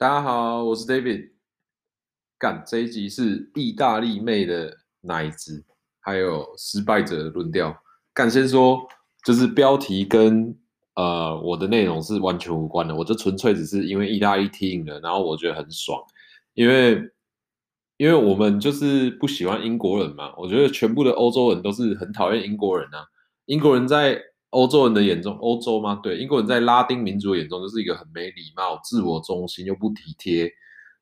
大家好，我是 David。干，这一集是意大利妹的奶子，还有失败者的论调。干，先说，就是标题跟呃我的内容是完全无关的，我就纯粹只是因为意大利踢赢了，然后我觉得很爽，因为因为我们就是不喜欢英国人嘛，我觉得全部的欧洲人都是很讨厌英国人啊，英国人在。欧洲人的眼中，欧洲吗？对，英国人在拉丁民族眼中就是一个很没礼貌、自我中心又不体贴，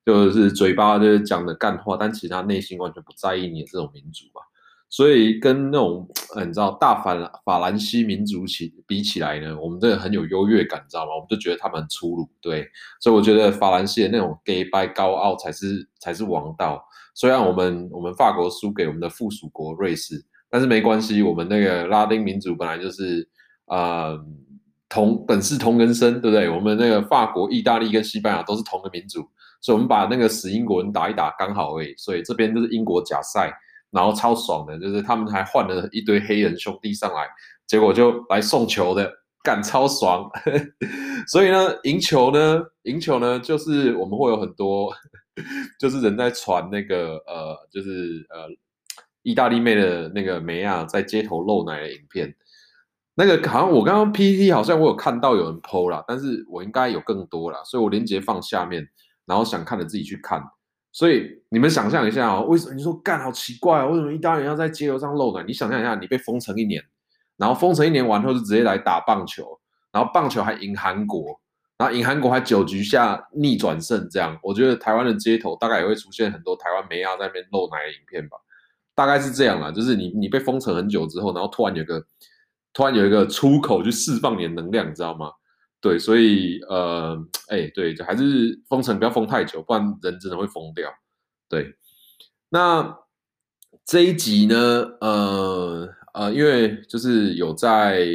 就是嘴巴就是讲的干话，但其实他内心完全不在意你的这种民族吧。所以跟那种你知道大法法兰西民族起比起来呢，我们这个很有优越感，你知道吗？我们就觉得他们很粗鲁，对。所以我觉得法兰西的那种 gay 拜高傲才是才是王道。虽然我们我们法国输给我们的附属国瑞士，但是没关系，我们那个拉丁民族本来就是。呃，同本是同根生，对不对？我们那个法国、意大利跟西班牙都是同个民族，所以我们把那个死英国人打一打刚好而已。所以这边就是英国假赛，然后超爽的，就是他们还换了一堆黑人兄弟上来，结果就来送球的，干超爽。所以呢，赢球呢，赢球呢，就是我们会有很多，就是人在传那个呃，就是呃，意大利妹的那个梅亚在街头露奶的影片。那个好像我刚刚 PPT 好像我有看到有人 PO 啦，但是我应该有更多啦，所以我连接放下面，然后想看的自己去看。所以你们想象一下哦，为什么你说干好奇怪啊？为什么意大人要在街头上露奶？你想象一下，你被封城一年，然后封城一年完后就直接来打棒球，然后棒球还赢韩国，然后赢韩国还九局下逆转胜，这样我觉得台湾的街头大概也会出现很多台湾妹仔在那边露奶的影片吧，大概是这样啦，就是你你被封城很久之后，然后突然有个。突然有一个出口去释放你的能量，你知道吗？对，所以呃，哎、对，就还是封城不要封太久，不然人真的会疯掉。对，那这一集呢，呃呃，因为就是有在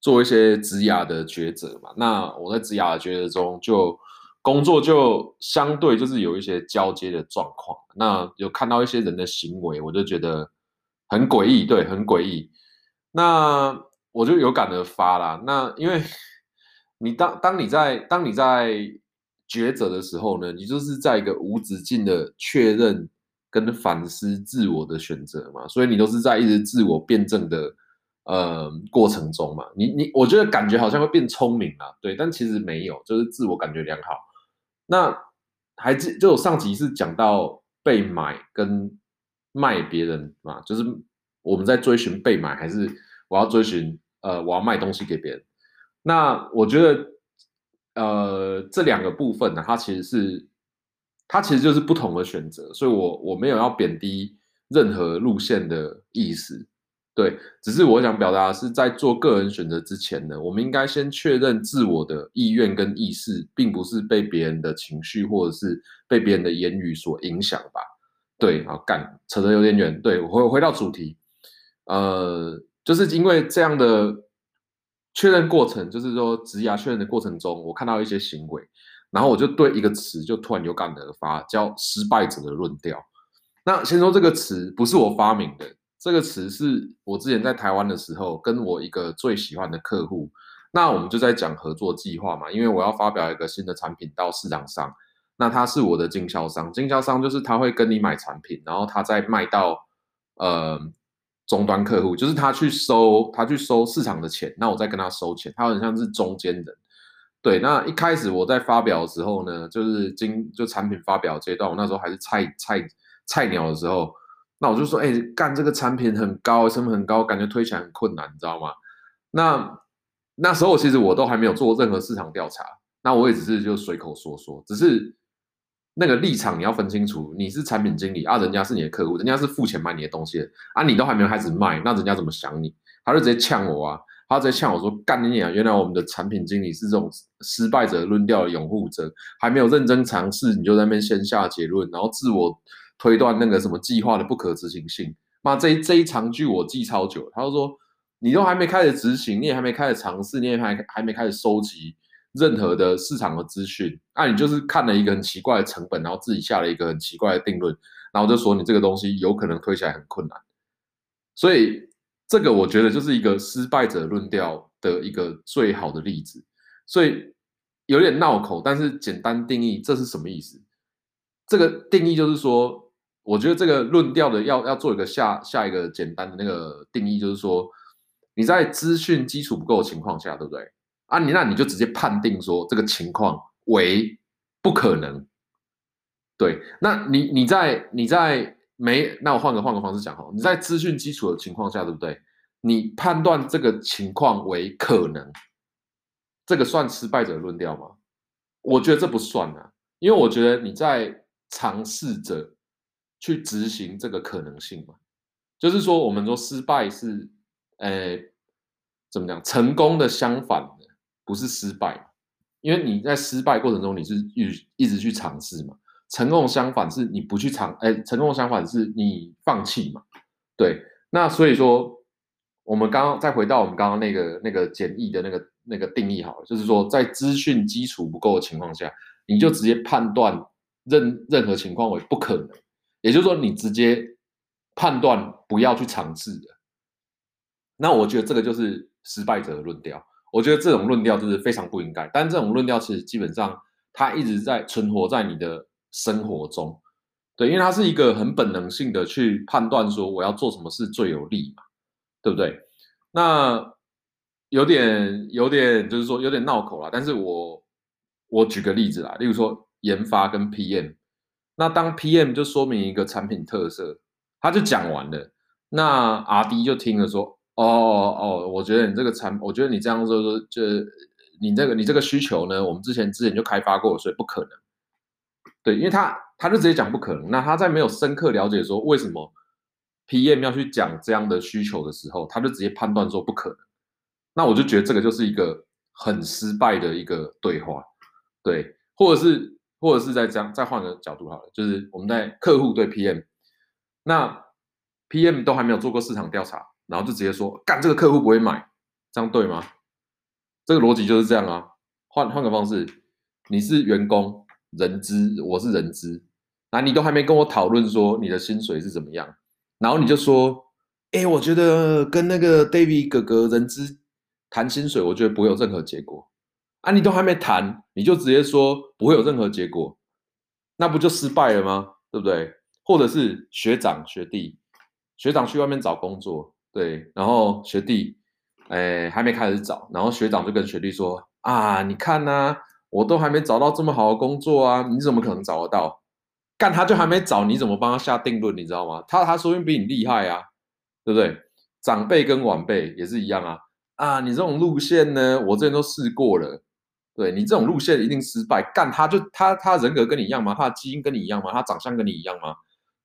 做一些职涯的抉择嘛，那我在职涯的抉择中，就工作就相对就是有一些交接的状况，那有看到一些人的行为，我就觉得很诡异，对，很诡异。那我就有感而发啦。那因为你当当你在当你在抉择的时候呢，你就是在一个无止境的确认跟反思自我的选择嘛，所以你都是在一直自我辩证的呃过程中嘛。你你我觉得感觉好像会变聪明啊，对，但其实没有，就是自我感觉良好。那还记就有上集是讲到被买跟卖别人嘛，就是。我们在追寻被买，还是我要追寻呃，我要卖东西给别人？那我觉得，呃，这两个部分呢，它其实是，它其实就是不同的选择，所以我我没有要贬低任何路线的意思，对，只是我想表达的是，在做个人选择之前呢，我们应该先确认自我的意愿跟意识，并不是被别人的情绪或者是被别人的言语所影响吧？对，好，干，扯得有点远，对，回回到主题。呃，就是因为这样的确认过程，就是说职涯确认的过程中，我看到一些行为，然后我就对一个词就突然有感而发，叫“失败者的论调”。那先说这个词不是我发明的，这个词是我之前在台湾的时候，跟我一个最喜欢的客户，那我们就在讲合作计划嘛，因为我要发表一个新的产品到市场上，那他是我的经销商，经销商就是他会跟你买产品，然后他再卖到呃。终端客户就是他去收，他去收市场的钱，那我再跟他收钱，他很像是中间人。对，那一开始我在发表的时候呢，就是经就产品发表阶段，我那时候还是菜菜菜鸟的时候，那我就说，哎、欸，干这个产品很高，成本很高，感觉推起来很困难，你知道吗？那那时候其实我都还没有做任何市场调查，那我也只是就随口说说，只是。那个立场你要分清楚，你是产品经理啊，人家是你的客户，人家是付钱买你的东西的啊，你都还没有开始卖，那人家怎么想你？他就直接呛我啊，他直接呛我说干你啊！原来我们的产品经理是这种失败者论调的拥护者，还没有认真尝试，你就在那边先下结论，然后自我推断那个什么计划的不可执行性。妈，这一这一长句我记超久，他就说你都还没开始执行，你也还没开始尝试，你也还还没开始收集。任何的市场的资讯，那、你就是看了一个很奇怪的成本，然后自己下了一个很奇怪的定论，然后就说你这个东西有可能推起来很困难，所以这个我觉得就是一个失败者论调的一个最好的例子。所以有点绕口，但是简单定义这是什么意思？这个定义就是说，我觉得这个论调的要要做一个下下一个简单的那个定义，就是说你在资讯基础不够的情况下，对不对？啊，你那你就直接判定说这个情况为不可能。对，那你你在你在没，那我换个换个方式讲哈，你在资讯基础的情况下，对不对？你判断这个情况为可能，这个算失败者论调吗？我觉得这不算啊，因为我觉得你在尝试着去执行这个可能性嘛，就是说我们说失败是，呃，怎么讲？成功的相反不是失败，因为你在失败过程中你是一一直去尝试嘛。成功相反是你不去尝，哎，成功相反是你放弃嘛？对，那所以说，我们刚刚再回到我们刚刚那个那个简易的那个那个定义好了，就是说在资讯基础不够的情况下，你就直接判断任任何情况为不可能，也就是说你直接判断不要去尝试的。那我觉得这个就是失败者的论调，我觉得这种论调就是非常不应该，但这种论调其实基本上它一直在存活在你的。生活中，对，因为它是一个很本能性的去判断说我要做什么事最有利嘛，对不对？那有点有点就是说有点绕口啦，但是我我举个例子啦，例如说研发跟 PM，那当 PM 就说明一个产品特色，他就讲完了，那 RD 就听了说，哦哦哦，我觉得你这个产，我觉得你这样说说，就你这个你这个需求呢，我们之前之前就开发过，所以不可能。对，因为他他就直接讲不可能，那他在没有深刻了解说为什么 PM 要去讲这样的需求的时候，他就直接判断说不可能。那我就觉得这个就是一个很失败的一个对话，对，或者是或者是在这样再换个角度好了，就是我们在客户对 PM，那 PM 都还没有做过市场调查，然后就直接说干这个客户不会买，这样对吗？这个逻辑就是这样啊。换换个方式，你是员工。人资，我是人资，那你都还没跟我讨论说你的薪水是怎么样，然后你就说，哎、我觉得跟那个 David 哥哥人资谈薪水，我觉得不会有任何结果啊！你都还没谈，你就直接说不会有任何结果，那不就失败了吗？对不对？或者是学长学弟，学长去外面找工作，对，然后学弟，哎、还没开始找，然后学长就跟学弟说啊，你看呐、我都还没找到这么好的工作啊！你怎么可能找得到？干他就还没找，你怎么帮他下定论？你知道吗？他他说不定比你厉害啊，对不对？长辈跟晚辈也是一样啊！啊，你这种路线呢，我之前都试过了，对你这种路线一定失败。干他就他他人格跟你一样吗？他的基因跟你一样吗？他长相跟你一样吗？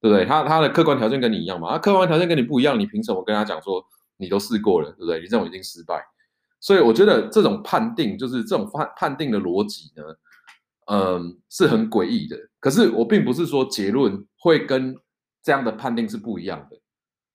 对不对？他他的客观条件跟你一样嘛？他客观条件跟你不一样，你凭什么跟他讲说你都试过了，对不对？你这种已经失败。所以我觉得这种判定，就是这种判判定的逻辑呢，嗯，是很诡异的。可是我并不是说结论会跟这样的判定是不一样的。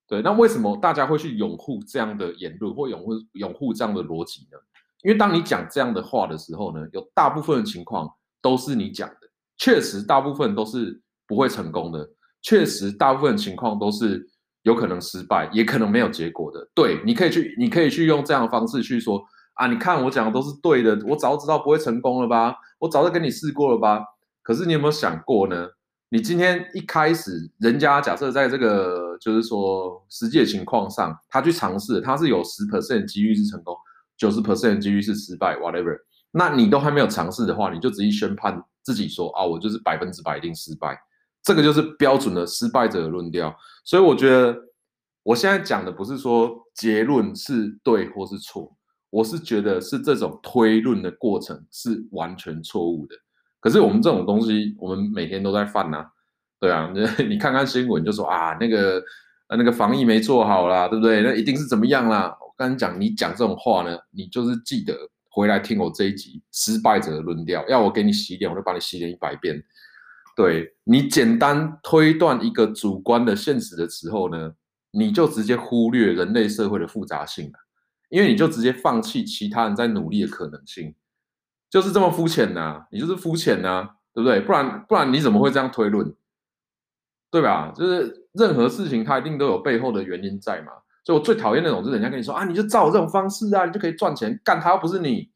对，那为什么大家会去拥护这样的言论，或拥护拥护这样的逻辑呢？因为当你讲这样的话的时候呢，有大部分的情况都是你讲的，确实大部分都是不会成功的，确实大部分情况都是。有可能失败，也可能没有结果的。对，你可以去，你可以去用这样的方式去说啊，你看我讲的都是对的，我早知道不会成功了吧，我早就跟你试过了吧。可是你有没有想过呢？你今天一开始，人家假设在这个就是说实际的情况上，他去尝试，他是有十 percent 几率是成功，九十 percent 几率是失败，whatever。那你都还没有尝试的话，你就直接宣判自己说啊，我就是百分之百一定失败。这个就是标准的失败者的论调，所以我觉得我现在讲的不是说结论是对或是错，我是觉得是这种推论的过程是完全错误的。可是我们这种东西，我们每天都在犯呐，对啊，你看看新闻就说啊，那个那个防疫没做好啦，对不对？那一定是怎么样啦？我跟你讲，你讲这种话呢，你就是记得回来听我这一集失败者的论调，要我给你洗脸，我就把你洗脸一百遍。对，你简单推断一个主观的现实的时候呢，你就直接忽略人类社会的复杂性了，因为你就直接放弃其他人在努力的可能性，就是这么肤浅呐，你就是肤浅呐，对不对？不然不然你怎么会这样推论？对吧？就是任何事情它一定都有背后的原因在嘛，所以我最讨厌那种，就是人家跟你说啊，你就照我这种方式啊，你就可以赚钱，干他又不是你，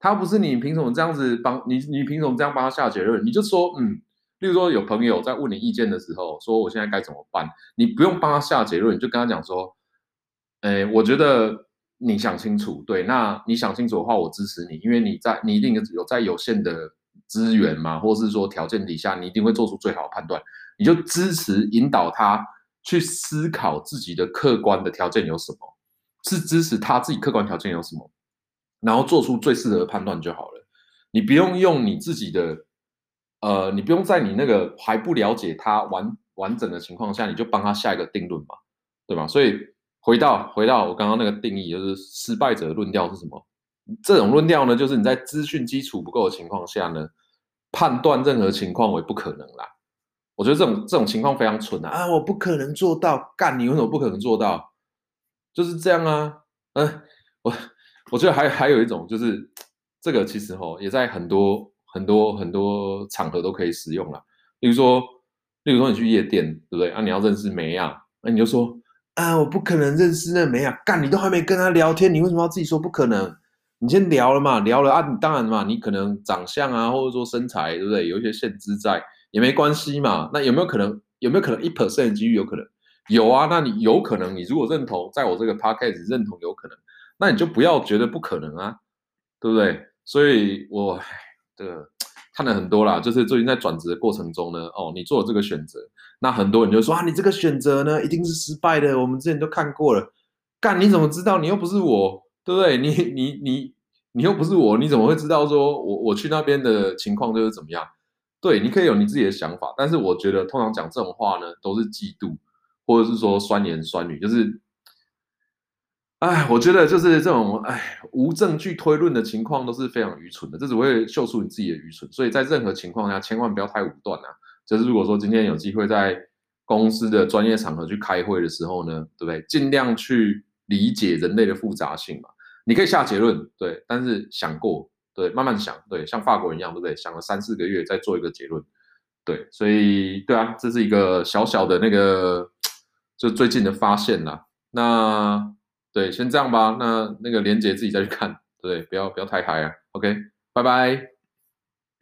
他不是你，凭什么这样子帮你？你凭什么这样帮他下结论？你就说，嗯，例如说有朋友在问你意见的时候，说我现在该怎么办？你不用帮他下结论，你就跟他讲说，哎，我觉得你想清楚，对，那你想清楚的话，我支持你，因为你在你一定有在有限的资源嘛，或是说条件底下，你一定会做出最好的判断，你就支持引导他去思考自己的客观的条件有什么，是支持他自己客观条件有什么。然后做出最适合的判断就好了，你不用用你自己的，呃，你不用在你那个还不了解他完完整的情况下，你就帮他下一个定论嘛，对吧？所以回到回到我刚刚那个定义，就是失败者论调是什么？这种论调呢，就是你在资讯基础不够的情况下呢，判断任何情况为不可能啦。我觉得这种这种情况非常蠢啊！啊，我不可能做到，干你为什么不可能做到？就是这样啊，嗯、呃，我。我觉得还还有一种就是，这个其实哦也在很多很多很多场合都可以使用了。例如说，例如说你去夜店，对不对？啊，你要认识妹啊，那你就说啊，我不可能认识那妹啊，干你都还没跟他聊天，你为什么要自己说不可能？你先聊了嘛，聊了啊，你当然嘛，你可能长相啊，或者说身材，对不对？有一些限制在，也没关系嘛。那有没有可能？有没有可能一 percent 的几率有可能？有啊，那你有可能，你如果认同，在我这个 podcast 认同有可能。那你就不要觉得不可能啊，对不对？所以我这个看了很多啦，就是最近在转职的过程中呢，哦，你做了这个选择，那很多人就说啊，你这个选择呢一定是失败的，我们之前都看过了。干，你怎么知道？你又不是我，对不对？你你你你又不是我，你怎么会知道说我我去那边的情况就是怎么样？对，你可以有你自己的想法，但是我觉得通常讲这种话呢，都是嫉妒，或者是说酸言酸语，就是。哎，我觉得就是这种哎无证据推论的情况都是非常愚蠢的，这只会秀出你自己的愚蠢。所以在任何情况下，千万不要太武断啊！就是如果说今天有机会在公司的专业场合去开会的时候呢，对不对？尽量去理解人类的复杂性嘛。你可以下结论，对，但是想过，对，慢慢想，对，像法国人一样，对不对？想了三四个月再做一个结论，对，所以对啊，这是一个小小的那个就最近的发现啦。那。对，先这样吧。那那个连杰自己再去看，对，不要不要太嗨啊。OK，拜拜。